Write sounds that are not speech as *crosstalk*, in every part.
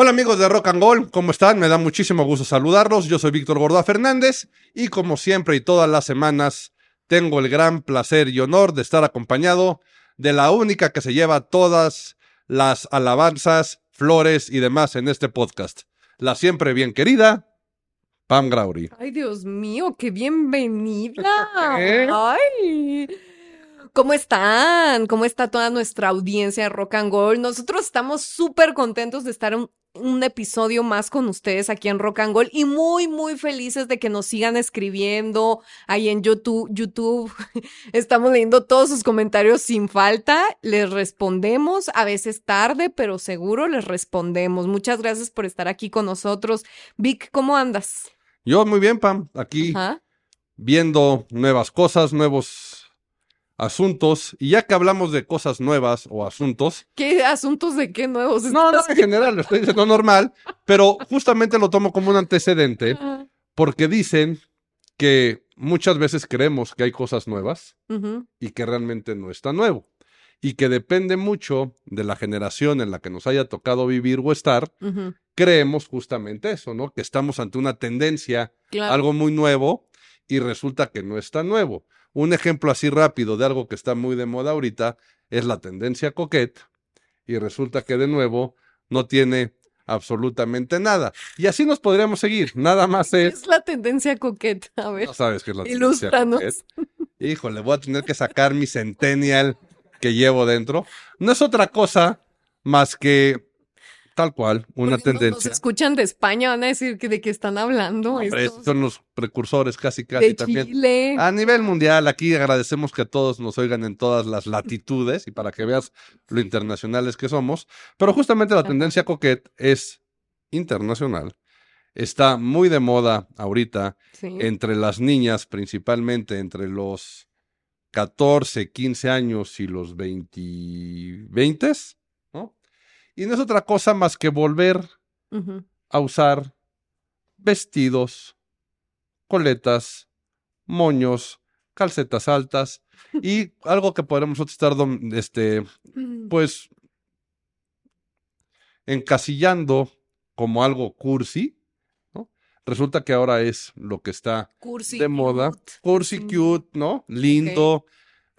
Hola amigos de Rock and Gold, ¿cómo están? Me da muchísimo gusto saludarlos. Yo soy Víctor Gordoa Fernández y como siempre y todas las semanas tengo el gran placer y honor de estar acompañado de la única que se lleva todas las alabanzas, flores y demás en este podcast. La siempre bien querida Pam Grauri. Ay, Dios mío, qué bienvenida. *laughs* ¿Eh? Ay. ¿Cómo están? ¿Cómo está toda nuestra audiencia de Rock and Gold? Nosotros estamos súper contentos de estar un, un episodio más con ustedes aquí en Rock and Gold y muy, muy felices de que nos sigan escribiendo ahí en YouTube. YouTube. *laughs* Estamos leyendo todos sus comentarios sin falta. Les respondemos, a veces tarde, pero seguro les respondemos. Muchas gracias por estar aquí con nosotros. Vic, ¿cómo andas? Yo muy bien, Pam, aquí Ajá. viendo nuevas cosas, nuevos asuntos. Y ya que hablamos de cosas nuevas o asuntos, ¿Qué asuntos de qué nuevos? no, no, en general, lo estoy diciendo normal, pero justamente lo tomo como un antecedente porque dicen que muchas veces creemos que hay cosas nuevas y que realmente no está nuevo. Y que depende mucho de la generación en la que nos haya tocado vivir o estar, creemos justamente eso, ¿no? Que estamos ante una tendencia, Claro. algo muy nuevo, y resulta que no está nuevo. Un ejemplo así rápido de algo que está muy de moda ahorita es la tendencia coquette, y resulta que de nuevo no tiene absolutamente nada. Y así nos podríamos seguir, nada más ¿Qué es... es la tendencia coqueta? A ver, No sabes qué es la tendencia ilústranos. coquette. Híjole, voy a tener que sacar mi centennial que llevo dentro. No es otra cosa más que tal cual, una Porque Nos tendencia. escuchan de España, van a decir que de qué están hablando. Hombre, estos. estos son los precursores casi casi de también. Chile. A nivel mundial, aquí agradecemos que todos nos oigan en todas las latitudes y para que veas lo internacionales que somos. Pero justamente la tendencia coquette es internacional. Está muy de moda ahorita Sí. entre las niñas, principalmente entre los 14, 15 años y los 20, 20, ¿no? Y no es otra cosa más que volver a usar vestidos, coletas, moños, calcetas altas *laughs* y algo que nosotros estar este, pues encasillando como algo cursi, ¿no? Resulta que ahora es lo que está Cursi de moda, cute, cursi Mm. cute, ¿no? Lindo,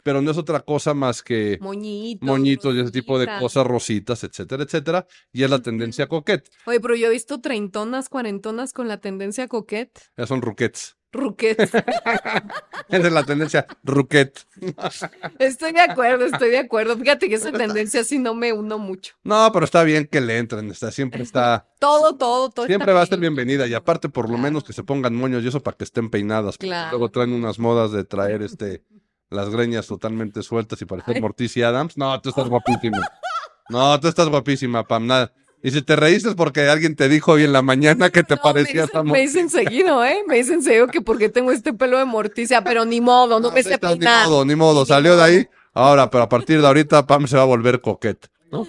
pero no es otra cosa más que Moñitos. moñitos y ese tipo de cosas, rositas, etcétera, etcétera, y es la tendencia coquette. Oye, pero yo he visto treintonas, cuarentonas con la tendencia coquette. Ya son ruquettes. Ruquette. *laughs* Esa es la tendencia ruquette. *laughs* estoy de acuerdo, estoy de acuerdo. Fíjate que esa *laughs* tendencia sí no me uno mucho. No, pero está bien que le entren, está, siempre está, Todo, todo, todo. siempre va a ser bien. bienvenida, y aparte por lo menos que se pongan moños y eso para que estén peinadas, Claro. luego traen unas modas de traer este, las greñas totalmente sueltas y parecer Ay. Morticia Adams. No, tú estás *laughs* guapísima. No, tú estás guapísima, Pam, nada. Y si te reíste es porque alguien te dijo hoy en la mañana que te No, parecías me me dicen seguido, ¿eh? Me dicen seguido que porque tengo este pelo de morticia, pero ni modo, no, me sé Ni modo, ni modo, salió de ahí. Ahora, pero a partir de ahorita Pam se va a volver coquette, ¿no?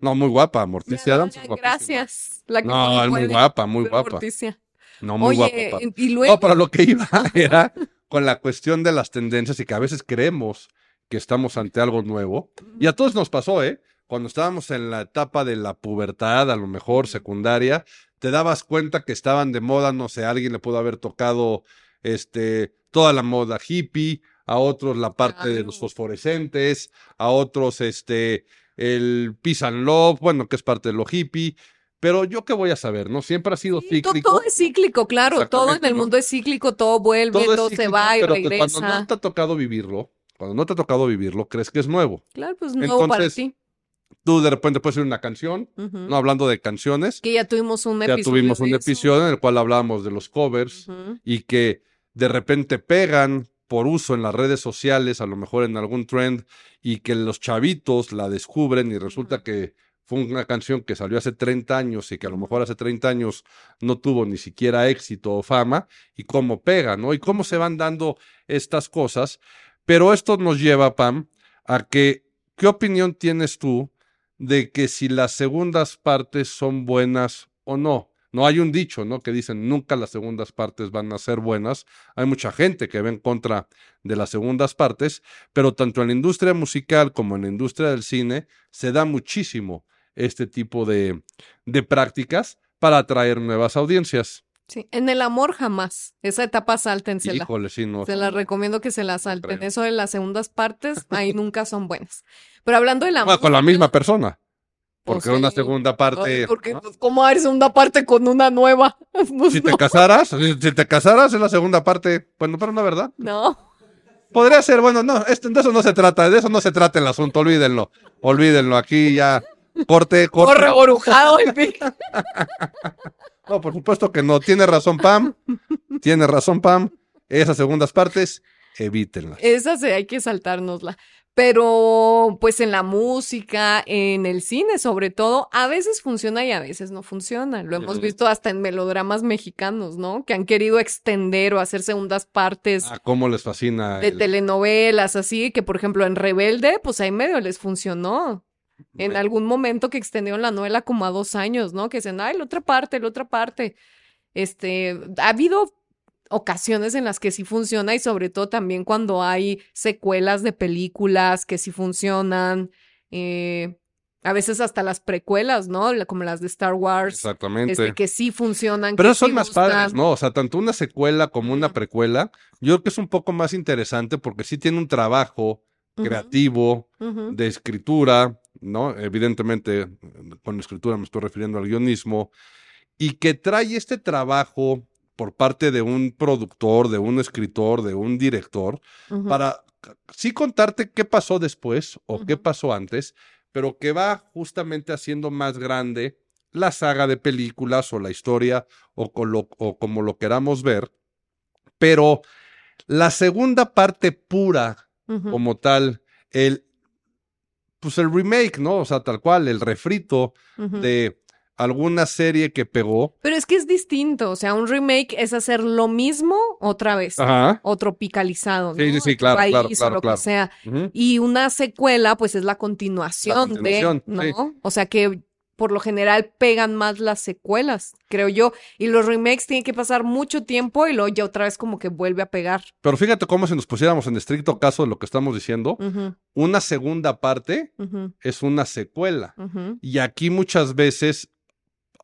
No, muy guapa, Morticia Adams. Gracias. La que No, es muy guapa, muy guapa. Morticia. No, muy Oye, guapa. Y luego. No, pero lo que iba *laughs* era con la cuestión de las tendencias y que a veces creemos que estamos ante algo nuevo. Y a todos nos pasó, ¿eh? Cuando estábamos en la etapa de la pubertad, a lo mejor secundaria, te dabas cuenta que estaban de moda, no sé, a alguien le pudo haber tocado este toda la moda hippie, a otros la parte de los fosforescentes, a otros este el peace and love, bueno, que es parte de lo hippie, pero yo qué voy a saber, ¿no? Siempre ha sido Sí, cíclico. todo es cíclico, claro. Todo en el mundo es cíclico, todo vuelve, todo, se va y pero que regresa. cuando no te ha tocado vivirlo, cuando no te ha tocado vivirlo, crees que es nuevo. Claro, pues nuevo para Entonces, ti. Tú de repente puedes ir una canción, no hablando de canciones, Que ya tuvimos un ya episodio. tuvimos un episodio en el cual hablábamos de los covers y que de repente pegan por uso en las redes sociales, a lo mejor en algún trend, y que los chavitos la descubren y resulta que fue una canción que salió hace 30 años y que a lo mejor hace 30 años no tuvo ni siquiera éxito o fama, y cómo pega, ¿no? Y cómo se van dando estas cosas. Pero esto nos lleva, Pam, a que, ¿qué opinión tienes tú de que si las segundas partes son buenas o no? No hay un dicho, ¿no? Que dicen nunca las segundas partes van a ser buenas. Hay mucha gente que ve en contra de las segundas partes, pero tanto en la industria musical como en la industria del cine se da muchísimo este tipo de, de prácticas para atraer nuevas audiencias. Sí, en el amor jamás. Esa etapa sáltensela. Híjole, sí, no. Se las recomiendo que se la salten. Eso de las segundas partes, ahí nunca son buenas. Pero hablando del amor. Bueno, con la misma persona. Pues Porque una sí. segunda parte. porque, ¿no? pues, ¿cómo hay segunda parte con una nueva? *laughs* Pues, Si te casaras, si si te casaras es la segunda parte. Bueno, pero no, ¿verdad? no. Podría ser, bueno, no, esto, de eso no se trata, de eso no se trata el asunto, olvídenlo. Olvídenlo, aquí ya. Corte, corte. Corre orujado el pic. *laughs* No, por supuesto que no. Tiene razón, Pam. Tiene razón, Pam. Esas segundas partes, evítenlas. Esa sí hay que saltárnosla. Pero, pues en la música, en el cine sobre todo, a veces funciona y a veces no funciona. Lo hemos visto hasta en melodramas mexicanos, ¿no? Que han querido extender o hacer segundas partes Ah, cómo les fascina. de el- telenovelas, así, que por ejemplo en Rebelde, pues ahí medio les funcionó. En algún momento que extendieron la novela como a dos años, ¿no? Que dicen, ay, la otra parte, la otra parte. Este, ha habido ocasiones en las que sí funciona y sobre todo también cuando hay secuelas de películas que sí funcionan. eh, a veces hasta las precuelas, ¿no? Como las de Star Wars, Exactamente. este, que sí funcionan. Pero que son sí más gustan. padres, ¿no? O sea, tanto una secuela como una precuela, yo creo que es un poco más interesante porque sí tiene un trabajo creativo, de escritura, ¿no? Evidentemente, con escritura me estoy refiriendo al guionismo, y que trae este trabajo por parte de un productor, de un escritor, de un director, para sí contarte qué pasó después o qué pasó antes, pero que va justamente haciendo más grande la saga de películas o la historia o, con lo- o como lo queramos ver. Pero la segunda parte pura como tal, el, pues el remake, ¿no? O sea, tal cual, el refrito de alguna serie que pegó. Pero es que es distinto, o sea, un remake es hacer lo mismo otra vez, Ajá. o tropicalizado, ¿no? Sí, sí, claro, país o claro, lo claro. que sea. Y una secuela, pues es la continuación, continuación, de, ¿no? sí. O sea que por lo general pegan más las secuelas, creo yo. Y los remakes tienen que pasar mucho tiempo y luego ya otra vez como que vuelve a pegar. Pero fíjate cómo si nos pusiéramos en estricto caso de lo que estamos diciendo, una segunda parte es una secuela. Y aquí muchas veces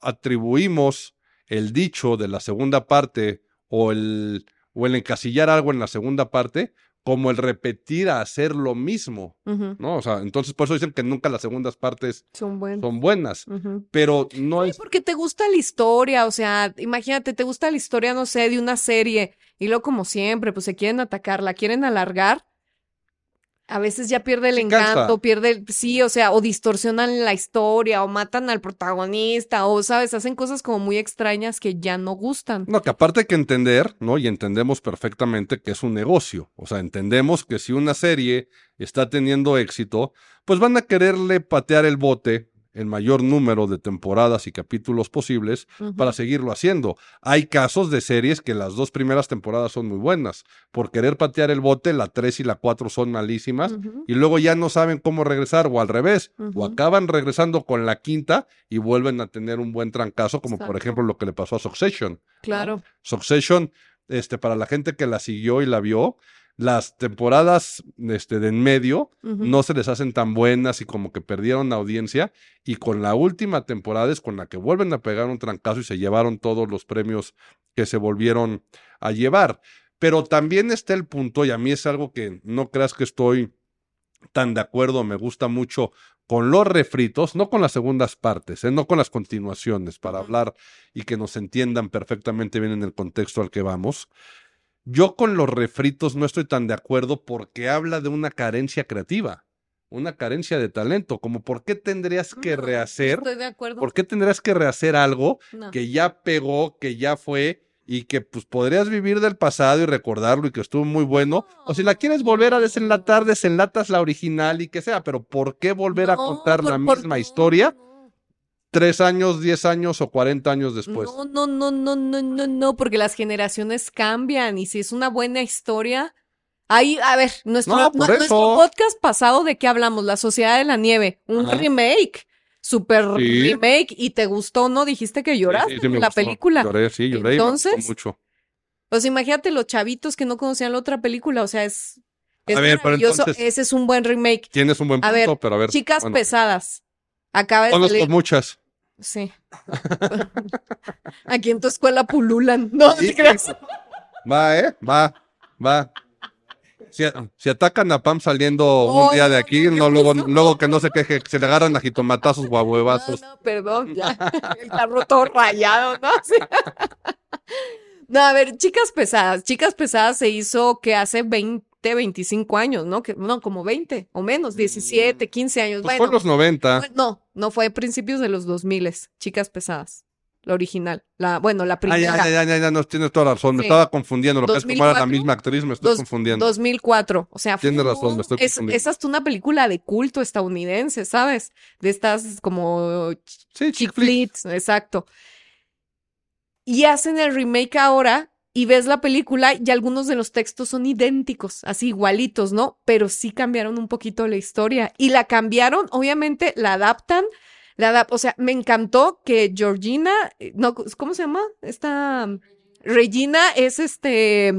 atribuimos el dicho de la segunda parte o el, o el encasillar algo en la segunda parte como el repetir a hacer lo mismo. ¿no? O sea, entonces por eso dicen que nunca las segundas partes Son son buenas, pero no Sí, es... porque te gusta la historia, o sea, imagínate, te gusta la historia, no sé, de una serie, y luego como siempre, pues se quieren atacar, la quieren alargar, a veces ya pierde el Sí, cansa. encanto, pierde, el- sí, o sea, o distorsionan la historia, o matan al protagonista, o, sabes, hacen cosas como muy extrañas que ya no gustan. No, que aparte hay que entender, ¿no? Y entendemos perfectamente que es un negocio. O sea, entendemos que si una serie está teniendo éxito, pues van a quererle patear el bote el mayor número de temporadas y capítulos posibles para seguirlo haciendo. Hay casos de series que las dos primeras temporadas son muy buenas. Por querer patear el bote, la 3 y la 4 son malísimas. Y luego ya no saben cómo regresar, o al revés, o acaban regresando con la quinta y vuelven a tener un buen trancazo, como por ejemplo lo que le pasó a Succession. Claro. Succession, este, para la gente que la siguió y la vio, las temporadas este, de en medio no se les hacen tan buenas y como que perdieron audiencia. Y con la última temporada es con la que vuelven a pegar un trancazo y se llevaron todos los premios que se volvieron a llevar. Pero también está el punto, y a mí es algo que no creas que estoy tan de acuerdo, me gusta mucho con los refritos, no con las segundas partes, ¿eh? no con las continuaciones, para hablar y que nos entiendan perfectamente bien en el contexto al que vamos. Yo con los refritos no estoy tan de acuerdo porque habla de una carencia creativa, una carencia de talento, como por qué tendrías que No, *laughs* rehacer, Estoy de acuerdo. por qué tendrías que rehacer algo No. que ya pegó, que ya fue y que pues podrías vivir del pasado y recordarlo y que estuvo muy bueno. O si la quieres volver a desenlatar, desenlatas la original y que sea, pero ¿por qué volver a contar por- la misma historia. Tres años, diez años o cuarenta años después? No, no, no, no, no, no, no, porque las generaciones cambian y si es una buena historia. Ahí, a ver, nuestro, No, podcast pasado, ¿de qué hablamos? La Sociedad de la Nieve, un Ajá. remake, super Sí. remake, y te gustó, ¿no? Dijiste que lloraste sí, la gustó. película. Lloré, sí, lloré y me gustó Entonces, mucho. Pues imagínate los chavitos que no conocían la otra película, o sea, es, es A ver, pero maravilloso. entonces- Ese es un buen remake. Tienes un buen A punto, ver, pero a ver. Chicas bueno, pesadas. Acaba de Conozco salir. muchas. Sí. Aquí en tu escuela pululan. No, no te Sí. creas. Va, ¿eh? Va, va. Si, si atacan a Pam saliendo un día de no, aquí, no, no, ¿qué luego, luego que no se queje, que se le agarran a jitomatazos o a No, huevazos. no, perdón, ya. El carro todo rayado, ¿no? Sí. No, a ver, Chicas Pesadas. Chicas Pesadas se hizo que hace 20, 25 años, ¿no? Que, no, como 20 o menos, 17, 15 años. Pues bueno, fue en los 90. fue- no, no fue a principios de los 2000, Chicas Pesadas. La original. La, bueno, la Ah, primera. ya, ya, ya, ya, ya, no, tienes toda la razón. Me estaba confundiendo. Lo que es como era la 2004, misma actriz, me estoy Dos- confundiendo. 2004. O sea, Tienes razón, me estoy es, confundiendo. esa es una película de culto estadounidense, ¿sabes? De estas como Sí, chick chick flick. flicks, exacto. Y hacen el remake ahora y ves la película y algunos de los textos son idénticos, así igualitos, ¿no? Pero sí cambiaron un poquito la historia y la cambiaron, obviamente la adaptan, la adap- o sea, me encantó que Georgina, eh, no, ¿cómo se llama? Esta Regina es este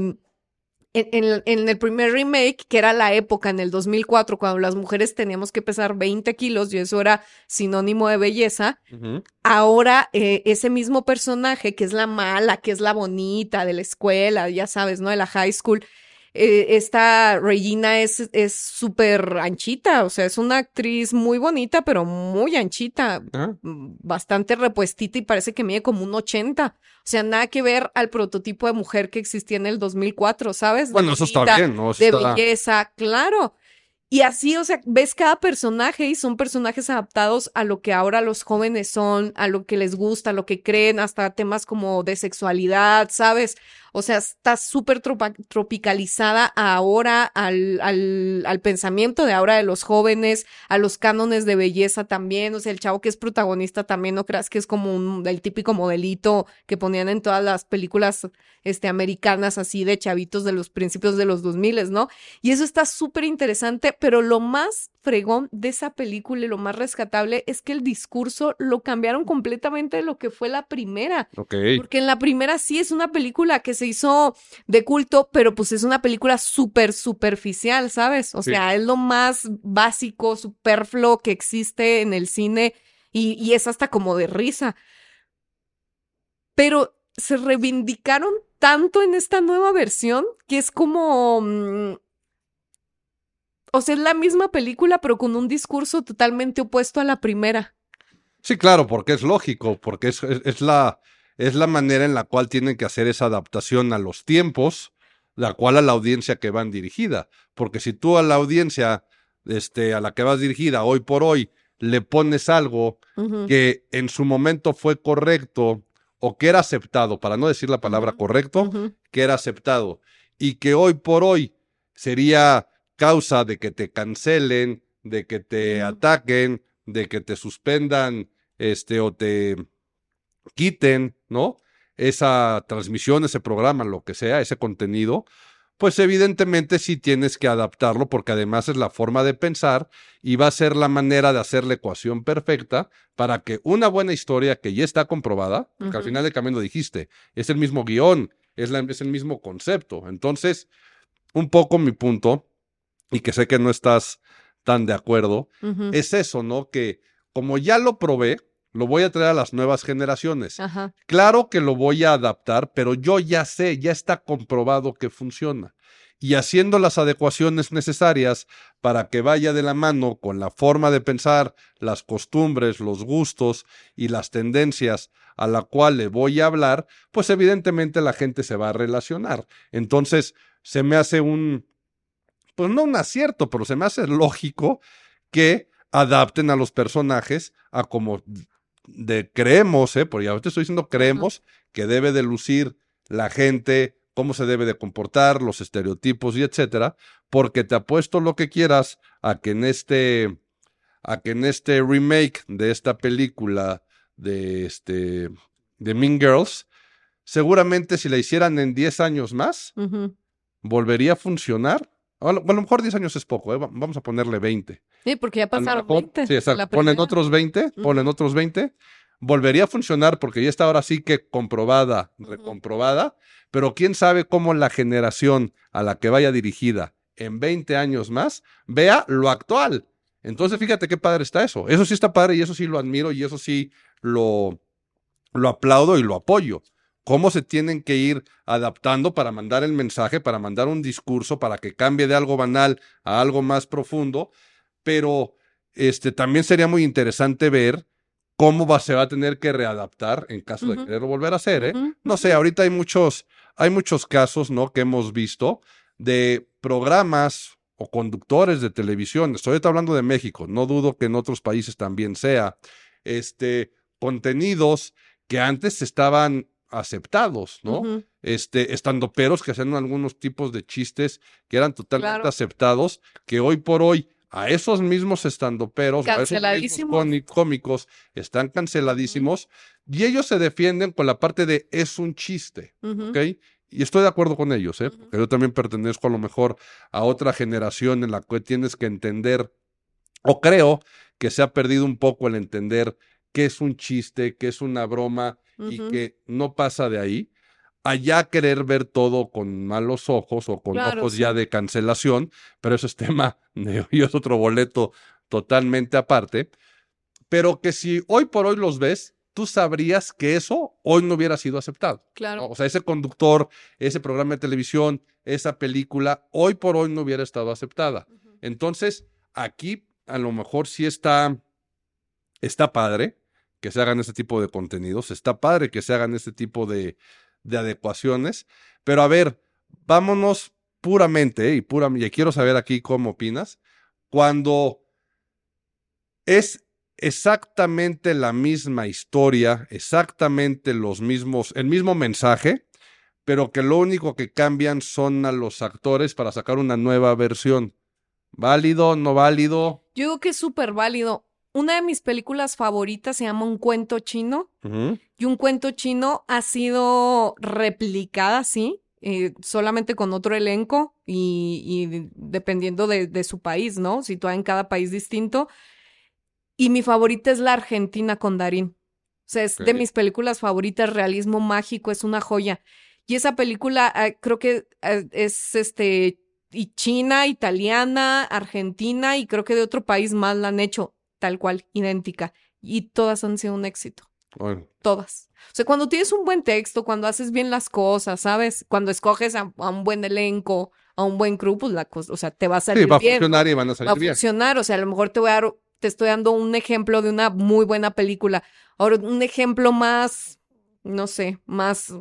en, en- en el primer remake, que era la época en el 2004, cuando las mujeres teníamos que pesar 20 kilos y eso era sinónimo de belleza, ahora eh, ese mismo personaje, que es la mala, que es la bonita de la escuela, ya sabes, ¿no? De la high school, eh, esta Regina es es súper anchita, o sea, es una actriz muy bonita, pero muy anchita, Ah, bastante repuestita y parece que mide como un 80. O sea, nada que ver al prototipo de mujer que existía en el 2004, ¿sabes? De Bueno, eso está bien, ¿no? Eso de está- belleza, claro. Y así, o sea, ves cada personaje y son personajes adaptados a lo que ahora los jóvenes son, a lo que les gusta, a lo que creen, hasta temas como de sexualidad, ¿sabes? O sea, está súper tropicalizada ahora al, al, al pensamiento de ahora de los jóvenes, a los cánones de belleza también. O sea, el chavo que es protagonista también, no creas que es como un, el típico modelito que ponían en todas las películas este, americanas así de chavitos de los principios de los 2000, ¿no? Y eso está súper interesante, pero lo más fregón de esa película y lo más rescatable es que el discurso lo cambiaron completamente de lo que fue la primera. Porque en la primera sí es una película que se hizo de culto, pero pues es una película súper superficial, ¿sabes? O Sí. sea, es lo más básico, superfluo que existe en el cine y, y es hasta como de risa. Pero se reivindicaron tanto en esta nueva versión que es como... o sea, es la misma película, pero con un discurso totalmente opuesto a la primera. Sí, claro, porque es lógico, porque es, es- es la, es la manera en la cual tienen que hacer esa adaptación a los tiempos, la cual a la audiencia que van dirigida. Porque si tú a la audiencia este, a la que vas dirigida hoy por hoy le pones algo que en su momento fue correcto o que era aceptado, para no decir la palabra correcto, que era aceptado y que hoy por hoy sería causa de que te cancelen, de que te ataquen, de que te suspendan, este, o te quiten, ¿no? Esa transmisión, ese programa, lo que sea, ese contenido, pues evidentemente sí tienes que adaptarlo porque además es la forma de pensar y va a ser la manera de hacer la ecuación perfecta para que una buena historia que ya está comprobada, porque al final de camino dijiste, es el mismo guion, es, la- es el mismo concepto. Entonces, un poco mi punto, y que sé que no estás tan de acuerdo, es eso, ¿no? Que como ya lo probé, lo voy a traer a las nuevas generaciones. Ajá. Claro que lo voy a adaptar, pero yo ya sé, ya está comprobado que funciona. Y haciendo las adecuaciones necesarias para que vaya de la mano con la forma de pensar, las costumbres, los gustos y las tendencias a la cual le voy a hablar, pues evidentemente la gente se va a relacionar. Entonces, se me hace un, pues no un acierto, pero se me hace lógico que adapten a los personajes a como de creemos, ¿eh? Porque ya te estoy diciendo creemos que debe de lucir la gente, cómo se debe de comportar, los estereotipos y etcétera, porque te apuesto lo que quieras a que en este a que en este remake de esta película de este de Mean Girls, seguramente si la hicieran en 10 años más, volvería a funcionar. A lo, a lo mejor 10 años es poco, ¿eh? Va- vamos a ponerle 20. Sí, porque ya pasaron mejor- 20. Sí, exacto. la Ponen otros 20, Ujú. ponen otros 20. Volvería a funcionar porque ya está ahora sí que comprobada, recomprobada, pero quién sabe cómo la generación a la que vaya dirigida en 20 años más vea lo actual. Entonces, fíjate qué padre está eso. Eso sí está padre y eso sí lo admiro y eso sí lo, lo aplaudo y lo apoyo. Cómo se tienen que ir adaptando para mandar el mensaje, para mandar un discurso, para que cambie de algo banal a algo más profundo. Pero este, también sería muy interesante ver cómo va, se va a tener que readaptar en caso de quererlo volver a hacer. ¿eh? No sé, ahorita hay muchos, hay muchos casos, ¿no? Que hemos visto de programas o conductores de televisión. Estoy hablando de México, no dudo que en otros países también sea. Este, contenidos que antes estaban aceptados, ¿no? Este, estandoperos que hacían algunos tipos de chistes que eran totalmente Claro. aceptados, que hoy por hoy a esos mismos estandoperos, a esos mismos cómicos, están canceladísimos y ellos se defienden con la parte de es un chiste. ¿ok? Y estoy de acuerdo con ellos, ¿eh? Porque yo también pertenezco a lo mejor a otra generación en la que tienes que entender, o creo que se ha perdido un poco el entender qué es un chiste, qué es una broma y que no pasa de ahí. Allá querer ver todo con malos ojos o con Claro, ojos sí. ya de cancelación, pero eso es *laughs* tema de y es otro boleto totalmente aparte. Pero que si hoy por hoy los ves, tú sabrías que eso hoy no hubiera sido aceptado. Claro. O sea, ese conductor, ese programa de televisión, esa película, hoy por hoy no hubiera estado aceptada. Entonces, aquí a lo mejor sí está, está padre que se hagan este tipo de contenidos, está padre que se hagan este tipo de, de adecuaciones, pero a ver, vámonos puramente, y pura, y quiero saber aquí cómo opinas, cuando es exactamente la misma historia, exactamente los mismos, el mismo mensaje, pero que lo único que cambian son a los actores para sacar una nueva versión. ¿Válido? ¿No válido? Yo digo que es súper válido. Una de mis películas favoritas se llama Un cuento chino. Y un cuento chino ha sido replicada, sí, eh, solamente con otro elenco y, y dependiendo de, de su país, ¿no? Situada en cada país distinto. Y mi favorita es la Argentina con Darín. O sea, es de mis películas favoritas, realismo mágico, es una joya. Y esa película ah, creo que ah, es este, y china, italiana, argentina y creo que de otro país más la han hecho tal cual, idéntica. Y todas han sido un éxito Bueno, todas. O sea, cuando tienes un buen texto, cuando haces bien las cosas, ¿sabes? Cuando escoges a, a un buen elenco, a un buen crew, pues la cosa, o sea, te va a salir sí, va a bien. funcionar y van a Va salir a bien. funcionar, o sea, a lo mejor te voy a dar, te estoy dando un ejemplo de una muy buena película. Ahora, un ejemplo más, no sé, más,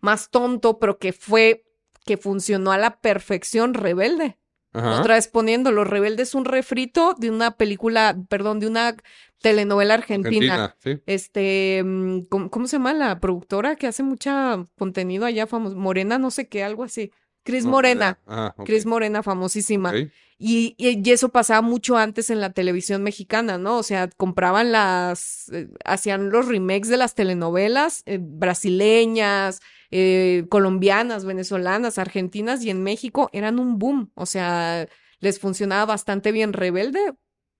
más tonto, pero que fue, que funcionó a la perfección, Rebelde. Ajá. Otra vez poniéndolo, Rebelde es un refrito de una película, perdón, de una telenovela argentina. Argentina, sí. Este, mm, ¿cómo, cómo se llama la productora que hace mucha contenido allá famoso? Morena, no sé qué, algo así. Cris No, Morena. Ah, Cris Morena, famosísima. y- y eso pasaba mucho antes en la televisión mexicana, ¿no? O sea, compraban las, eh, hacían los remakes de las telenovelas eh, brasileñas, eh, colombianas, venezolanas, argentinas y en México eran un boom. O sea, les funcionaba bastante bien. Rebelde,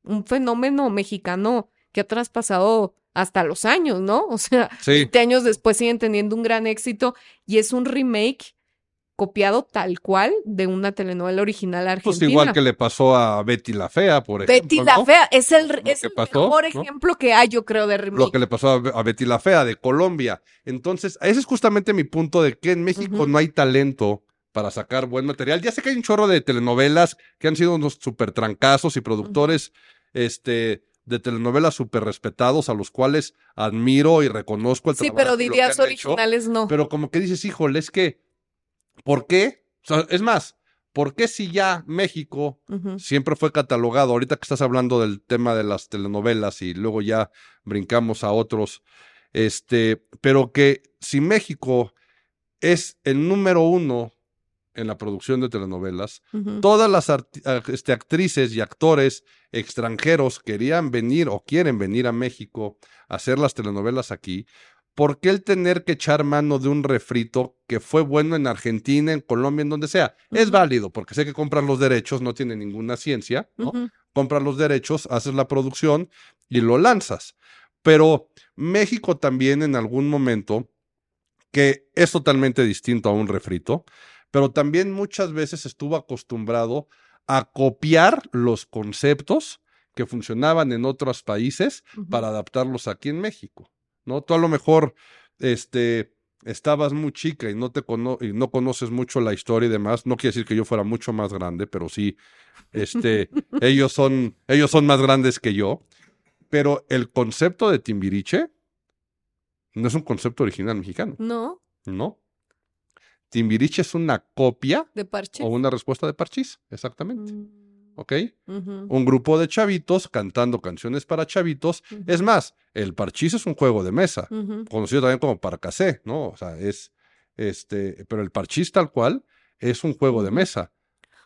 un fenómeno mexicano que ha traspasado hasta los años, ¿no? *laughs* O sea, Sí, 20 años después siguen teniendo un gran éxito y es un remake copiado tal cual de una telenovela original argentina. pues igual que le pasó a Betty la Fea, por ejemplo. Betty la ¿no? Fea es el, Lo es que el pasó, mejor ¿no? ejemplo que hay, yo creo, de Lo remake. que le pasó a, a Betty la Fea de Colombia. Entonces, ese es justamente mi punto de que en México no hay talento para sacar buen material. Ya sé que hay un chorro de telenovelas que han sido unos super trancazos y productores este, de telenovelas súper respetados a los cuales admiro y reconozco el Sí, trabajo. pero lo que dirías hecho, originales no. pero como que dices, híjole, es que, ¿por qué? O sea, es más, ¿por qué si ya México siempre fue catalogado. Ahorita que estás hablando del tema de las telenovelas y luego ya brincamos a otros, este, pero que si México es el número uno en la producción de telenovelas, todas las este, actrices y actores extranjeros querían venir o quieren venir a México a hacer las telenovelas aquí. ¿Por qué el tener que echar mano de un refrito que fue bueno en Argentina, en Colombia, en donde sea? Es válido, porque sé que compras los derechos, no tiene ninguna ciencia, ¿no? Compras los derechos, haces la producción y lo lanzas. Pero México también en algún momento, que es totalmente distinto a un refrito, pero también muchas veces estuvo acostumbrado a copiar los conceptos que funcionaban en otros países para adaptarlos aquí en México, ¿no? Tú a lo mejor, este, estabas muy chica y no te cono- y no conoces mucho la historia y demás. No quiere decir que yo fuera mucho más grande, pero sí, este, *laughs* ellos son, ellos son más grandes que yo. Pero el concepto de Timbiriche no es un concepto original mexicano, ¿No? ¿no? Timbiriche es una copia De parche. o una respuesta de Parchís, exactamente, Mm, ¿ok? Un grupo de chavitos cantando canciones para chavitos. Es más, el Parchís es un juego de mesa, conocido también como Parcasé, ¿no? O sea, es, este, pero el Parchís tal cual es un juego de mesa.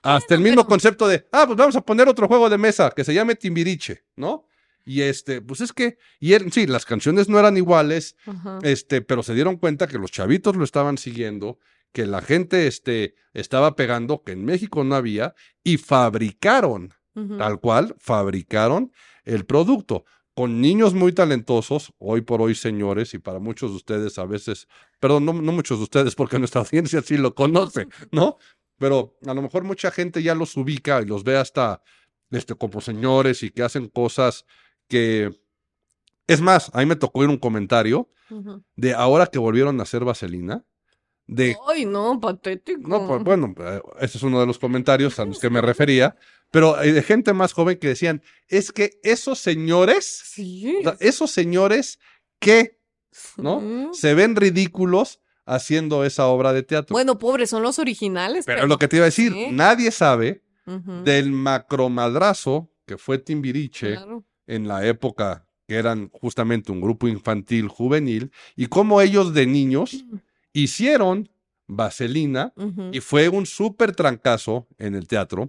Hasta el mismo pero- concepto de, ah, pues vamos a poner otro juego de mesa que se llame Timbiriche, ¿no? Y este, pues es que, y er- sí, las canciones no eran iguales, este, pero se dieron cuenta que los chavitos lo estaban siguiendo, que la gente, este, estaba pegando, que en México no había, y fabricaron, tal cual, fabricaron el producto. Con niños muy talentosos, hoy por hoy, señores, y para muchos de ustedes a veces, perdón, no, no muchos de ustedes, porque nuestra *laughs* audiencia sí lo conoce, *laughs* ¿no? Pero a lo mejor mucha gente ya los ubica y los ve hasta, este, como señores y que hacen cosas que... Es más, a mí me tocó ir un comentario de ahora que volvieron a hacer vaselina, de Ay, no, patético. no, pues bueno, eh, ese es uno de los comentarios a los que me refería, pero hay de gente más joven que decían, es que esos señores, Sí. o sea, esos señores que, ¿no? Sí. Se ven ridículos haciendo esa obra de teatro. Bueno, pobres, son los originales. pero lo que te iba a decir, sí. nadie sabe del macromadrazo que fue Timbiriche claro. en la época que eran justamente un grupo infantil juvenil y cómo ellos de niños hicieron Vaselina y fue un súper trancazo en el teatro.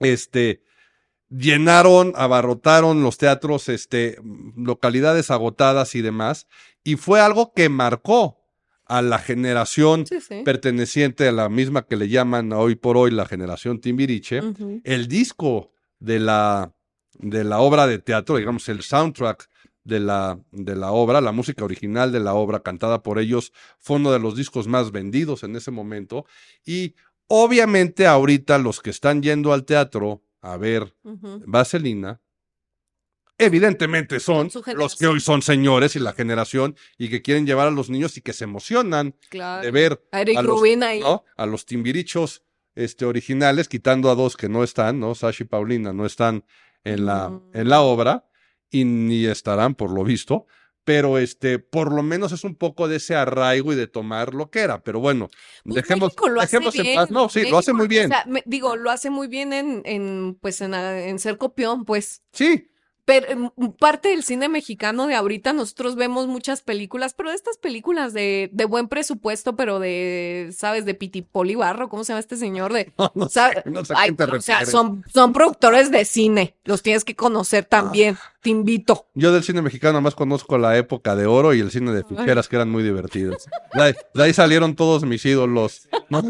Este, llenaron, abarrotaron los teatros, este, localidades agotadas y demás, y fue algo que marcó a la generación Sí, sí. perteneciente a la misma que le llaman hoy por hoy la generación Timbiriche. El disco de la, de la obra de teatro, digamos, el soundtrack de la, de la obra, la música original de la obra cantada por ellos, fue uno de los discos más vendidos en ese momento. Y obviamente ahorita los que están yendo al teatro a ver Ujú. Vaselina, evidentemente son los que hoy son señores y la generación y que quieren llevar a los niños y que se emocionan Claro. de ver A los- Rubin ahí. ¿no? A los timbirichos este, originales, quitando a dos que no están, ¿no? Sasha y Paulina no están en la, en la obra y ni estarán por lo visto, pero este, por lo menos es un poco de ese arraigo y de tomar lo que era, pero bueno, Pues dejemos, lo hace dejemos en bien. paz. No, sí, lo hace muy bien. O sea, me- digo, lo hace muy bien en, en pues en, en ser copión, pues. sí, Pero em, parte del cine mexicano de ahorita, nosotros vemos muchas películas, pero de estas películas de, de buen presupuesto, pero de, ¿sabes? De Pitipoli Barro, ¿cómo se llama este señor? De, no, *laughs* no sé, no sé Ay, te o sea, son, son productores de cine, los tienes que conocer también, te invito. Yo del cine mexicano más conozco la época de oro y el cine de ficheras que eran muy divertidos. De ahí, de ahí salieron todos mis ídolos. ¿no?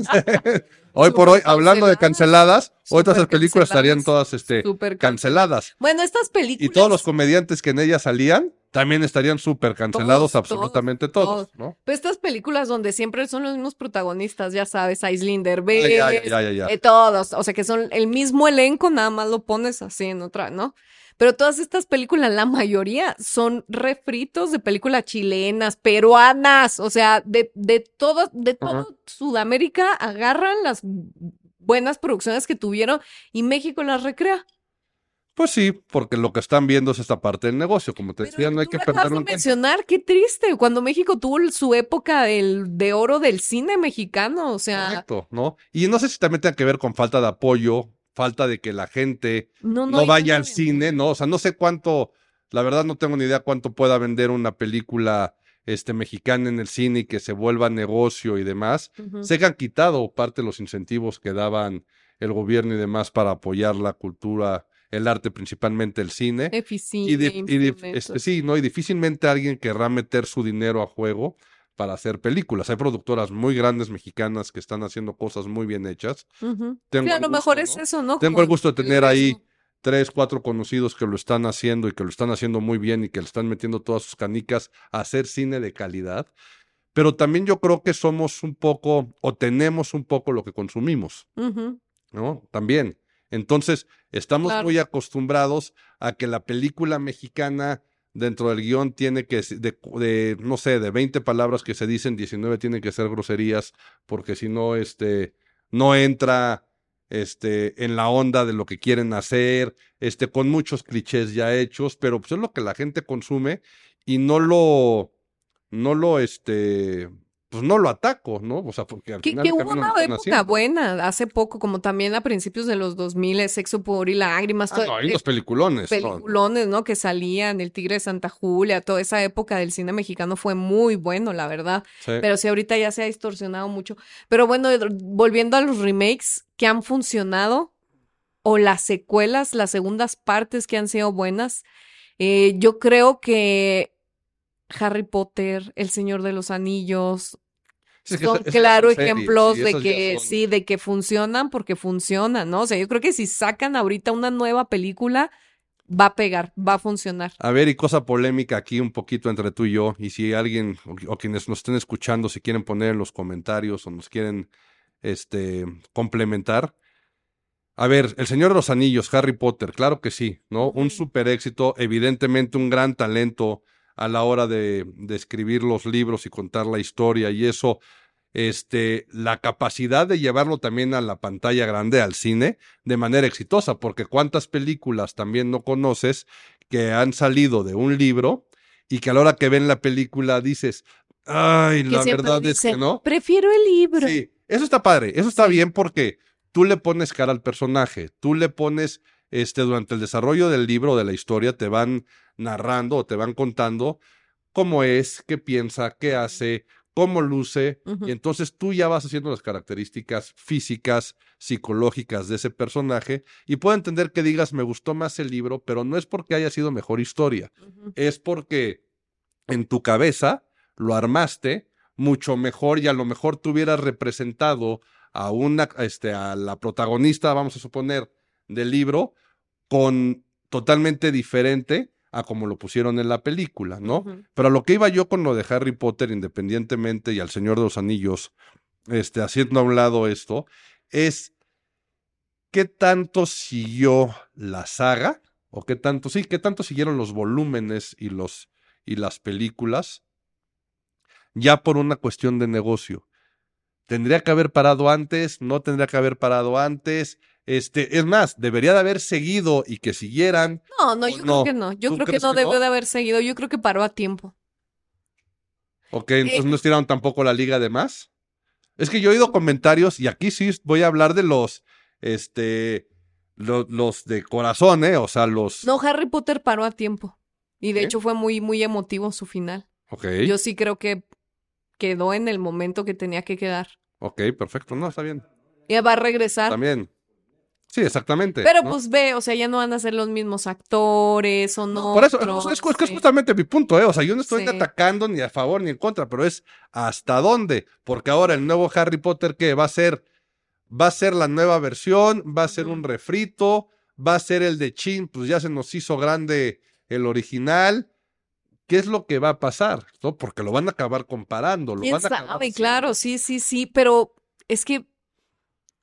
hoy por hoy, hablando de canceladas, hoy todas esas películas estarían todas este, canceladas. Bueno, estas películas. Y todos los comediantes que en ellas salían también estarían súper cancelados, Todos, absolutamente todos, todos, ¿no? Pero estas películas donde siempre son los mismos protagonistas, ya sabes, Aislinn Ay, Derbez, eh, todos, o sea que son el mismo elenco, nada más lo pones así en otra, ¿no? Pero todas estas películas, la mayoría son refritos de películas chilenas, peruanas, o sea, de, de todo, de todo Ajá. Sudamérica agarran las buenas producciones que tuvieron y México las recrea. Pues sí, porque lo que están viendo es esta parte del negocio. Como te decía, no hay que en cuenta. mencionar, qué triste, cuando México tuvo su época del, de oro del cine mexicano, o sea, Correcto, ¿no? Y no sé si también tenga que ver con falta de apoyo, falta de que la gente no, no, vaya al cine, ¿no? O sea, no sé cuánto, la verdad no tengo ni idea cuánto pueda vender una película este, mexicana en el cine y que se vuelva negocio y demás. Que han quitado parte de los incentivos que daban el gobierno y demás para apoyar la cultura, el arte, principalmente el cine. Eficine, Y, este, sí, ¿no? Y difícilmente alguien querrá meter su dinero a juego para hacer películas. Hay productoras muy grandes mexicanas que están haciendo cosas muy bien hechas. Ujú. Tengo Sí, a lo gusto, mejor ¿no? es eso, ¿no? Tengo el gusto de tener ahí tres, cuatro conocidos que lo están haciendo y que lo están haciendo muy bien y que le están metiendo todas sus canicas a hacer cine de calidad. Pero también yo creo que somos un poco o tenemos un poco lo que consumimos. ¿no? También. Entonces, estamos Claro. muy acostumbrados a que la película mexicana dentro del guion tiene que, de, de, no sé, de 20 palabras que se dicen, 19 tienen que ser groserías, porque si no, este, no entra este, en la onda de lo que quieren hacer, este, con muchos clichés ya hechos, pero pues es lo que la gente consume y no lo, no lo, este, pues no lo ataco, ¿no? O sea, porque al Que, final que hubo una época haciendo. buena, hace poco, como también a principios de los 2000, Sexo, Pudor y Lágrimas, Ah, todo- no, unos peliculones. ¿no? peliculones, ¿no? Que salían, El Tigre de Santa Julia, toda esa época del cine mexicano fue muy bueno, la verdad. Sí. Pero sí, ahorita ya se ha distorsionado mucho. Pero bueno, volviendo a los remakes que han funcionado, o las secuelas, las segundas partes que han sido buenas, eh, yo creo que Harry Potter, El Señor de los Anillos, es que son claros son series, ejemplos de que son- sí, de que funcionan porque funcionan, ¿no? O sea, yo creo que si sacan ahorita una nueva película, va a pegar, va a funcionar. A ver, y cosa polémica aquí un poquito entre tú y yo, y si alguien o, o quienes nos estén escuchando, si quieren poner en los comentarios o nos quieren este complementar. A ver, El Señor de los Anillos, Harry Potter, claro que sí, ¿no? Un super éxito, evidentemente un gran talento a la hora de, de escribir los libros y contar la historia y eso, este, la capacidad de llevarlo también a la pantalla grande, al cine, de manera exitosa, porque cuántas películas también no conoces que han salido de un libro y que a la hora que ven la película dices, ay, Que la verdad es que no. Prefiero el libro. Sí, eso está padre, eso está bien porque tú le pones cara al personaje, tú le pones, este, durante el desarrollo del libro, de la historia, te van narrando o te van contando cómo es, qué piensa, qué hace, cómo luce, y entonces tú ya vas haciendo las características físicas, psicológicas de ese personaje, y puedo entender que digas, me gustó más el libro, pero no es porque haya sido mejor historia, es porque en tu cabeza lo armaste mucho mejor y a lo mejor tú hubieras representado a una, este, a la protagonista, vamos a suponer, del libro, con totalmente diferente a como lo pusieron en la película, ¿no? Pero a lo que iba yo con lo de Harry Potter, independientemente, y al Señor de los Anillos, este, haciendo a un lado esto, es qué tanto siguió la saga, o qué tanto, sí, qué tanto siguieron los volúmenes y los, y las películas, ya por una cuestión de negocio. Tendría que haber parado antes, no tendría que haber parado antes. Este, es más, debería de haber seguido y que siguieran. No, no, ¿O yo no? creo que no. Yo ¿Tú creo que no que debió no? de haber seguido. Yo creo que paró a tiempo. Ok, entonces no estiraron tampoco la liga de más. Es que yo he oído comentarios, y aquí sí voy a hablar de los, este, lo- los, de corazón, ¿eh? O sea, los. No, Harry Potter paró a tiempo. Y de hecho fue muy, muy emotivo su final. Ok, Yo sí creo que quedó en el momento que tenía que quedar. ok, perfecto, no, está bien. Ya va a regresar. También. Sí, exactamente. Pero ¿no? pues ve, o sea, ya no van a ser los mismos actores o no. Por eso, es, es- es justamente mi punto, ¿eh? O sea, yo no estoy Sí. atacando ni a favor ni en contra, pero es hasta dónde. Porque ahora el nuevo Harry Potter, ¿qué? Va a ser, va a ser la nueva versión, va a ser un refrito, va a ser el de Chin, pues ya se nos hizo grande el original. ¿Qué es lo que va a pasar? ¿No? Porque lo van a acabar comparando. Lo ¿Quién van a acabar. Claro, sí, sí, sí, pero es que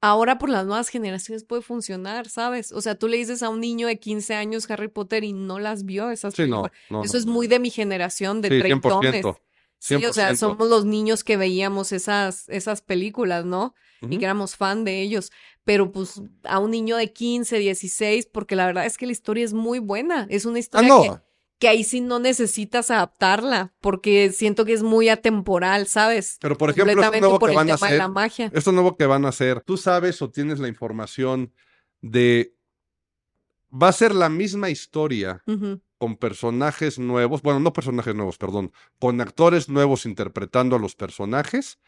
ahora por las nuevas generaciones puede funcionar, ¿sabes? O sea, tú le dices a un niño de 15 años Harry Potter y no las vio esas Sí, no. películas. no, Eso no. es muy de mi generación, de Sí, treintones. 100%. Sí, o sea, 100%. somos los niños que veíamos esas, esas películas, ¿no? Y que éramos fan de ellos. Pero pues a un niño de 15, 16, porque la verdad es que la historia es muy buena. Es una Ah, historia que, no. que ahí sí no necesitas adaptarla, porque siento que es muy atemporal, ¿sabes? Pero por ejemplo, esto nuevo por que el van a hacer. la magia. Esto nuevo que van a hacer, tú sabes o tienes la información de. Va a ser la misma historia con personajes nuevos, bueno, no personajes nuevos, perdón, con actores nuevos interpretando a los personajes,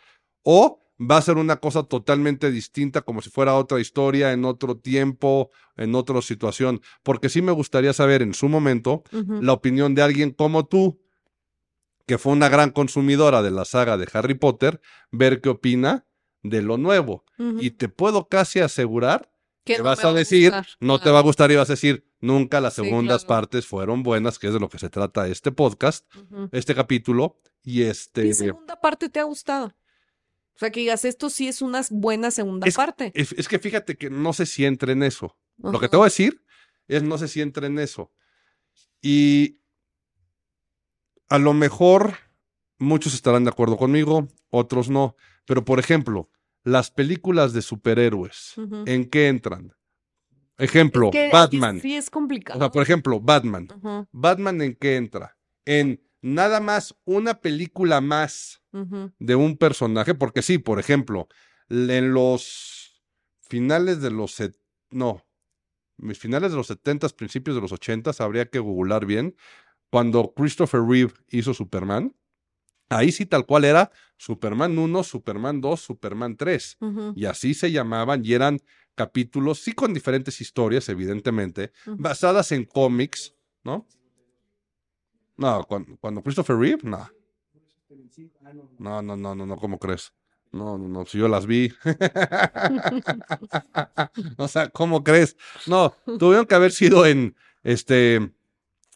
o va a ser una cosa totalmente distinta, como si fuera otra historia, en otro tiempo, en otra situación, porque sí me gustaría saber en su momento la opinión de alguien como tú, que fue una gran consumidora de la saga de Harry Potter, ver qué opina de lo nuevo. Y te puedo casi asegurar que no vas a decir, no te va a gustar y vas a decir, nunca las Sí, segundas claro. partes fueron buenas, que es de lo que se trata este podcast, este capítulo, y este... ¿Qué segunda parte te ha gustado? O sea, que digas, esto sí es una buena segunda Es- parte. Es, es que fíjate que no sé si entre en eso. Lo que te voy a decir es no se sienta en eso. Y a lo mejor muchos estarán de acuerdo conmigo, otros no. Pero, por ejemplo, las películas de superhéroes. ¿en qué entran? Ejemplo, Es que aquí Batman. Sí, es complicado. O sea, por ejemplo, Batman. ¿Batman en qué entra? En nada más una película más de un personaje, porque sí, por ejemplo, en los finales de los no, mis finales de los 70, principios de los 80, habría que googlar bien, cuando Christopher Reeve hizo Superman, ahí sí tal cual era Superman 1, Superman 2, Superman 3, Ujú, y así se llamaban y eran capítulos, sí con diferentes historias, evidentemente, basadas en cómics, ¿no? No, cuando, cuando Christopher Reeve, no. No, no, no, no, no, ¿cómo crees? No, no, no, si yo las vi. *laughs* o sea, ¿cómo crees? No, tuvieron que haber sido en, este,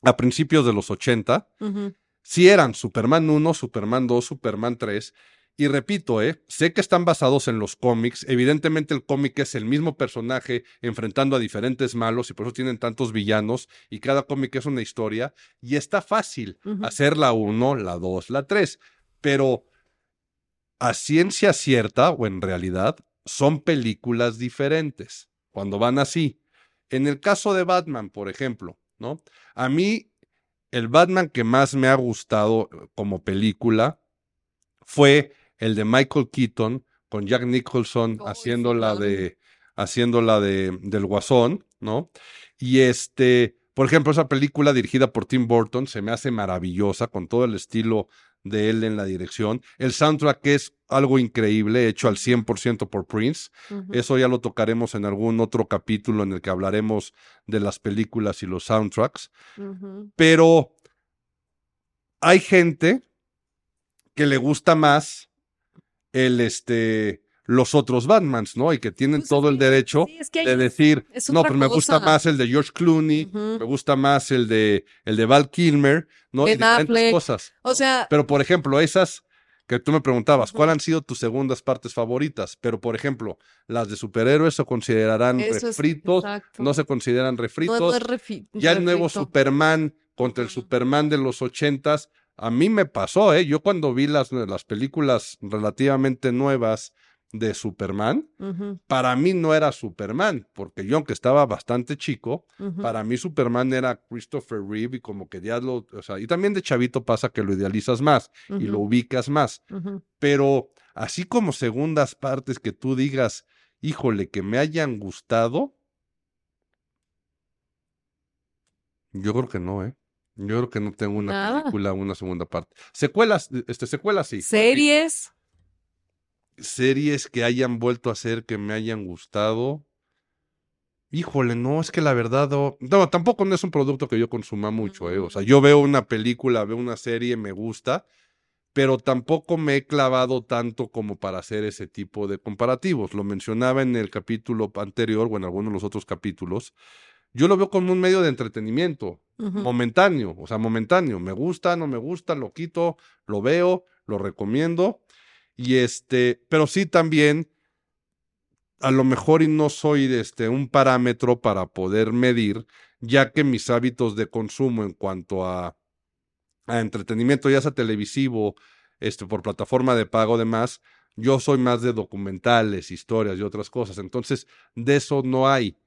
a principios de los 80. Ujú, Sí eran Superman 1, Superman 2, Superman 3. Y repito, ¿eh? sé que están basados en los cómics. Evidentemente el cómic es el mismo personaje enfrentando a diferentes malos y por eso tienen tantos villanos y cada cómic es una historia. Y está fácil hacer la 1, la 2, la 3. Pero a ciencia cierta o en realidad son películas diferentes cuando van así. En el caso de Batman, por ejemplo, ¿no? A mí el Batman que más me ha gustado eh, como película fue el de Michael Keaton con Jack Nicholson haciendo la de haciendo la de del Guasón, ¿no? Y este, por ejemplo, esa película dirigida por Tim Burton se me hace maravillosa con todo el estilo de él en la dirección. El soundtrack es algo increíble, hecho al 100% por Prince. Eso ya lo tocaremos en algún otro capítulo en el que hablaremos de las películas y los soundtracks pero hay gente que le gusta más el este los otros Batmans, ¿no? Y que tienen Pues es todo el derecho sí, es que de decir, no, pero me gusta cosa". más el de George Clooney, me gusta más el de el de Val Kilmer, ¿no? Y Ben diferentes Affleck. cosas. O sea, Pero por ejemplo, esas que tú me preguntabas. ¿cuáles han sido tus segundas partes favoritas? Pero por ejemplo, las de superhéroes se considerarán eso refritos, no se consideran refritos. no es refi- Ya el nuevo. Superman contra el. Superman de los ochentas, a mí me pasó, ¿eh? Yo cuando vi las, las películas relativamente nuevas de Superman, para mí no era Superman, porque yo aunque estaba bastante chico, para mí Superman era Christopher Reeve y como que ya lo, o sea, y también de chavito pasa que lo idealizas más y lo ubicas más, pero así como segundas partes que tú digas, híjole, que me hayan gustado, yo creo que no, ¿eh? Yo creo que no tengo una Nada. película, una segunda parte. Secuelas, este, secuelas sí. Series. Series que hayan vuelto a hacer, que me hayan gustado. Híjole, no, es que la verdad, no, no, tampoco no es un producto que yo consuma mucho, ¿eh? O sea, yo veo una película, veo una serie, me gusta, pero tampoco me he clavado tanto como para hacer ese tipo de comparativos. Lo mencionaba en el capítulo anterior o en alguno de los otros capítulos. Yo lo veo como un medio de entretenimiento, Momentáneo, o sea, momentáneo. Me gusta, no me gusta, lo quito, lo veo, lo recomiendo. Y este, pero sí también, a lo mejor y no soy este, un parámetro para poder medir, ya que mis hábitos de consumo en cuanto a, a entretenimiento, ya sea televisivo, este, por plataforma de pago, demás, yo soy más de documentales, historias y otras cosas. Entonces, de eso no hay.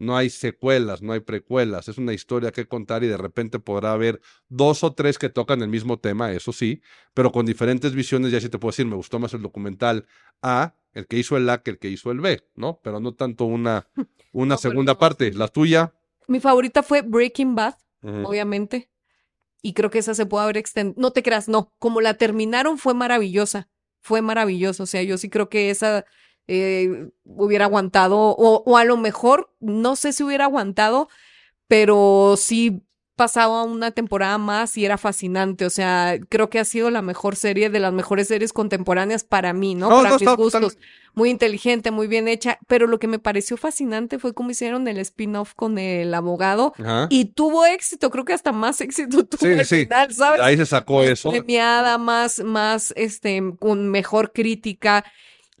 No hay secuelas, no hay precuelas, es una historia que contar y de repente podrá haber dos o tres que tocan el mismo tema, eso sí, pero con diferentes visiones, ya sí te puedo decir, me gustó más el documental A, el que hizo el A que el que hizo el B, ¿no? Pero no tanto una, *laughs* una No, segunda no, parte. La tuya. Mi favorita fue Breaking Bad, obviamente. Y creo que esa se puede haber extendido. No te creas, no. Como la terminaron fue maravillosa. Fue maravillosa. O sea, yo sí creo que esa eh, hubiera aguantado. O, o a lo mejor, no sé si hubiera aguantado, pero sí pasaba una temporada más y era fascinante. O sea, creo que ha sido la mejor serie de las mejores series contemporáneas para mí, ¿no? No, para no, mis gustos. Muy inteligente, muy bien hecha. Pero lo que me pareció fascinante fue cómo hicieron el spin-off con el abogado. Ajá. Y tuvo éxito, creo que hasta más éxito *laughs* tuvo Sí, al sí. final, ¿sabes? Ahí se sacó eso. Premiada, más, más, este, con mejor crítica.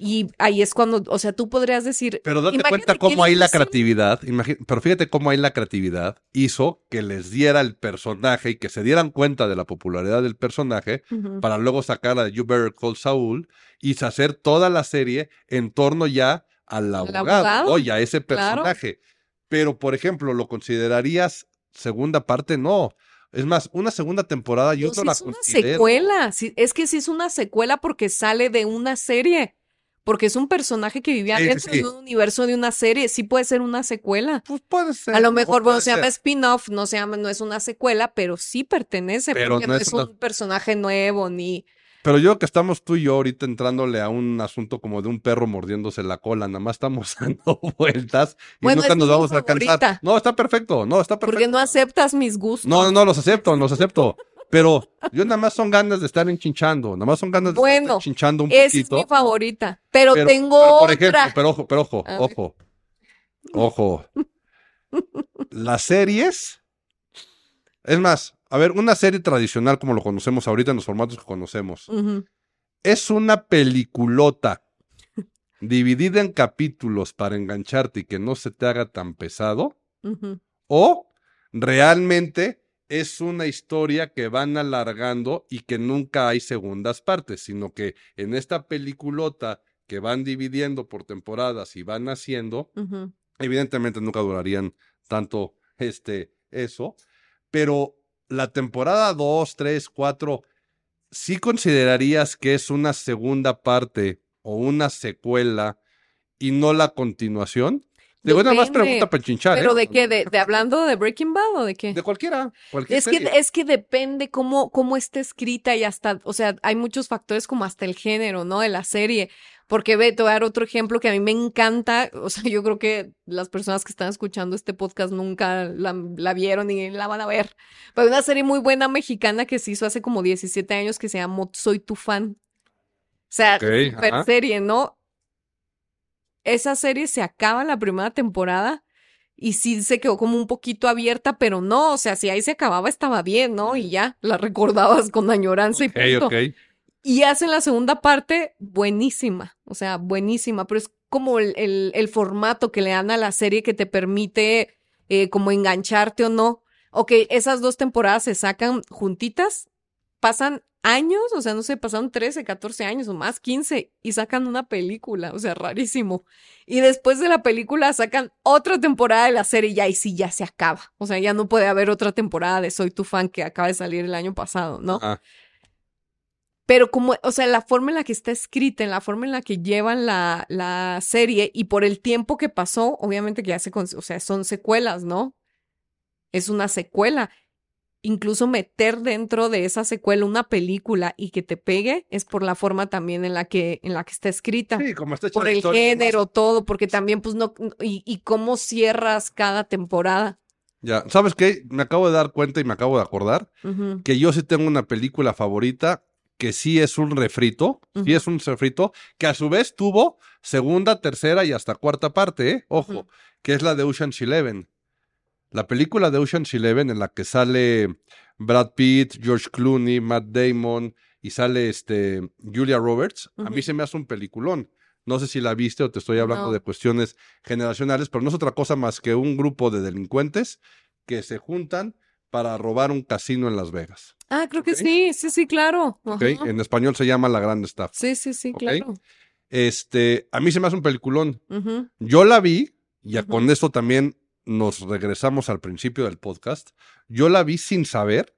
Y ahí es cuando, o sea, tú podrías decir. Pero date cuenta cómo ahí la creatividad, pero fíjate cómo ahí la creatividad hizo que les diera el personaje y que se dieran cuenta de la popularidad del personaje para luego sacar a You Better Call Saul y hacer toda la serie en torno ya al abogado, abogado, y a ese claro. personaje. Pero, por ejemplo, ¿lo considerarías segunda parte? No. Es más, una segunda temporada yo Pues no la es una secuela. es que sí es una secuela porque sale de una serie. Porque es un personaje que vivía Sí, dentro sí. de un universo de una serie. Sí puede ser una secuela. Pues puede ser. A lo mejor, bueno, se llama spin-off, no se llama, no es una secuela, pero sí pertenece, Pero porque no es una- un personaje nuevo, ni. Pero yo que estamos tú y yo ahorita entrándole a un asunto como de un perro mordiéndose la cola, nada más estamos *laughs* dando vueltas y Bueno, nunca nos vamos a alcanzar. No, está perfecto, no, está perfecto. Porque no aceptas mis gustos. No, no, no, los acepto, los acepto. Pero yo nada más son ganas de estar enchinchando, nada más son ganas de Bueno, estar enchinchando un Esa es poquito. mi favorita. Pero, Pero- tengo pero, por otra. ejemplo, pero ojo, pero ojo, ojo, ojo. Las series, es más, a ver, una serie tradicional como lo conocemos ahorita en los formatos que conocemos, es una peliculota dividida en capítulos para engancharte y que no se te haga tan pesado, o realmente es una historia que van alargando y que nunca hay segundas partes, sino que en esta peliculota que van dividiendo por temporadas y van haciendo, evidentemente nunca durarían tanto este eso, pero la temporada 2, 3, 4, ¿sí considerarías que es una segunda parte o una secuela y no la continuación? Digo, nada más pregunta para chinchar, ¿Pero ¿eh? de qué? ¿De, de hablando de Breaking Bad o de qué? De cualquiera, cualquier Es que, es que depende cómo, cómo está escrita y hasta, o sea, hay muchos factores como hasta el género, ¿no? De la serie. Porque ve, te voy a dar otro ejemplo que a mí me encanta. O sea, yo creo que las personas que están escuchando este podcast nunca la, la vieron ni la van a ver. Pero hay una serie muy buena mexicana que se hizo hace como 17 años que se llamó Soy tu fan. O sea, Ok, super ajá. serie, ¿no? Esa serie se acaba la primera temporada y sí se quedó como un poquito abierta, pero no, o sea, si ahí se acababa estaba bien, ¿no? Y ya, la recordabas con añoranza y punto. Y hacen la segunda parte buenísima, o sea, buenísima, pero es como el, el- el formato que le dan a la serie que te permite eh, como engancharte o no. Ok, esas dos temporadas se sacan juntitas, pasan años, o sea, no sé, pasaron 13, 14 años o más, 15, y sacan una película, o sea, rarísimo. Y después de la película sacan otra temporada de la serie y ahí sí ya se acaba. O sea, ya no puede haber otra temporada de Soy tu fan que acaba de salir el año pasado, ¿no? Ah, Pero como, o sea, la forma en la que está escrita, en la forma en la que llevan la, la serie y por el tiempo que pasó, obviamente que ya se, o sea, son secuelas, ¿no? Es una secuela. Incluso meter dentro de esa secuela una película y que te pegue es por la forma también en la que, en la que está escrita. sí, como está por el historia, género, todo, porque también, pues, no, y, y cómo cierras cada temporada. Ya, ¿sabes qué? Me acabo de dar cuenta y me acabo de acordar que yo sí tengo una película favorita que sí es un refrito, sí es un refrito, que a su vez tuvo segunda, tercera y hasta cuarta parte, ¿eh? Ojo, que es la de Ocean's Eleven. La película de Ocean's Eleven en la que sale Brad Pitt, George Clooney, Matt Damon y sale este Julia Roberts, a mí se me hace un peliculón. No sé si la viste o te estoy hablando No. de cuestiones generacionales, pero no es otra cosa más que un grupo de delincuentes que se juntan para robar un casino en Las Vegas. Ah, creo que sí, sí, sí, claro. ¿ok? Ajá. En español se llama La Gran Estafa. Sí, sí, sí, claro. Este, a mí se me hace un peliculón. Yo la vi, y con esto también nos regresamos al principio del podcast. Yo la vi sin saber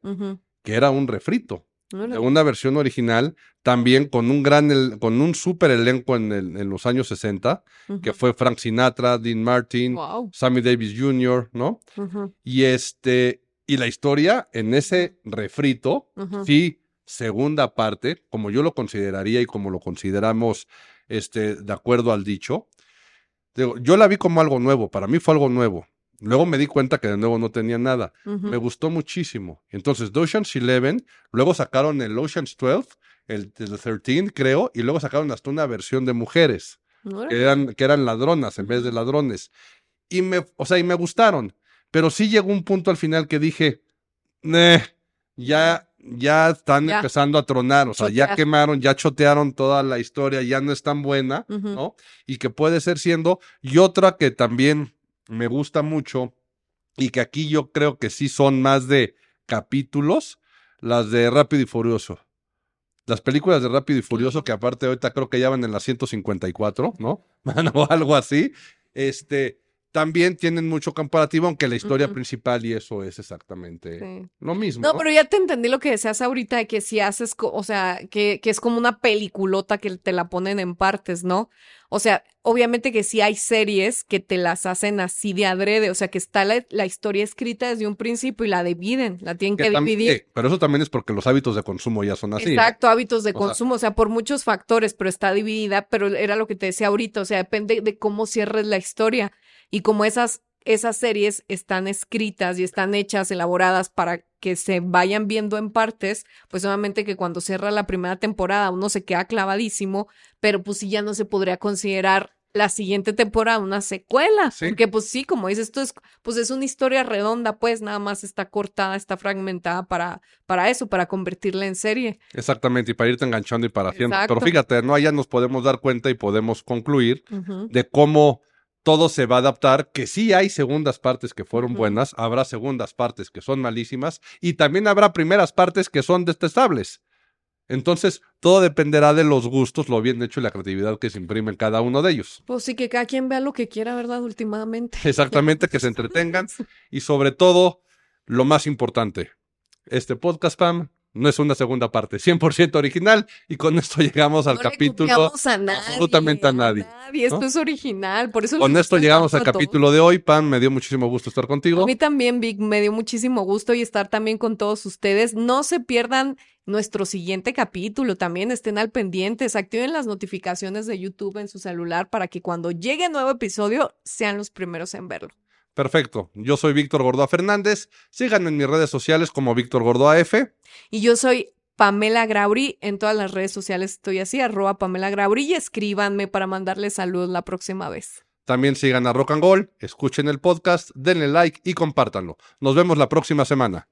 que era un refrito de una versión original, también con un gran, el- con un súper elenco en, el- en los años 60, que fue Frank Sinatra, Dean Martin, Wow. Sammy Davis Jr., ¿no? Y este, y la historia en ese refrito, sí, segunda parte, como yo lo consideraría y como lo consideramos, este, de acuerdo al dicho. Yo la vi como algo nuevo, para mí fue algo nuevo. Luego me di cuenta que de nuevo no tenía nada. Me gustó muchísimo. Entonces, de Ocean's Eleven, luego sacaron el Ocean's 12, el, el 13, creo, y luego sacaron hasta una versión de mujeres que eran, que eran ladronas en vez de ladrones. Y me, o sea, y me gustaron. Pero sí llegó un punto al final que dije, "Neh, ya ya están Ya. empezando a tronar, o sea, ya quemaron, ya chotearon toda la historia, ya no es tan buena, Ujú. ¿no? Y que puede ser siendo, y otra que también me gusta mucho, y que aquí yo creo que sí son más de capítulos, las de Rápido y Furioso. Las películas de Rápido y Furioso, que aparte ahorita creo que ya van en las 154, ¿no? *laughs* o algo así. Este, también tienen mucho comparativo, aunque la historia principal y eso es exactamente Sí. lo mismo. No, pero ya te entendí lo que decías ahorita, de que si haces, o sea, que, que es como una peliculota que te la ponen en partes, ¿no? O sea, obviamente que sí hay series que te las hacen así de adrede, o sea, que está la, la historia escrita desde un principio y la dividen, la tienen que, dividir. eh, pero eso también es porque los hábitos de consumo ya son así. ¿no? Exacto, hábitos de O sea- consumo, o sea, por muchos factores, pero está dividida, pero era lo que te decía ahorita, o sea, depende de cómo cierres la historia y como esas esas series están escritas y están hechas, elaboradas para que se vayan viendo en partes, pues obviamente que cuando cierra la primera temporada uno se queda clavadísimo, pero pues sí ya no se podría considerar la siguiente temporada una secuela, Sí. porque pues sí, como dices, esto es pues es una historia redonda, pues nada más está cortada, está fragmentada para para eso, para convertirla en serie. Exactamente, y para irte enganchando y para haciendo. Pero fíjate, ¿no? Allá nos podemos dar cuenta y podemos concluir de cómo todo se va a adaptar, que sí hay segundas partes que fueron buenas, habrá segundas partes que son malísimas y también habrá primeras partes que son detestables. Entonces, todo dependerá de los gustos, lo bien hecho y la creatividad que se imprime en cada uno de ellos. Pues sí, que cada quien vea lo que quiera, ¿verdad? Últimamente. *laughs* *laughs* Exactamente, que se entretengan y sobre todo, lo más importante, este podcast, Pam, no es una segunda parte, 100% original y con esto *laughs* llegamos al No le capítulo. a nadie, absolutamente a nadie, Esto ¿no? es original, por eso Con esto llegamos al todos. capítulo de hoy, Pam, me dio muchísimo gusto estar contigo. A mí también, Vic, me dio muchísimo gusto y estar también con todos ustedes. No se pierdan nuestro siguiente capítulo, también estén al pendientes, activen las notificaciones de YouTube en su celular para que cuando llegue nuevo episodio sean los primeros en verlo. Perfecto. Yo soy Víctor Gordoa Fernández. Síganme en mis redes sociales como Víctor Gordoa F. Y yo soy Pamela Grauri, en todas las redes sociales estoy así, arroba Pamela Grauri y escríbanme para mandarles saludos la próxima vez. También sigan a Rock and Gold, escuchen el podcast, denle like y compártanlo. Nos vemos la próxima semana.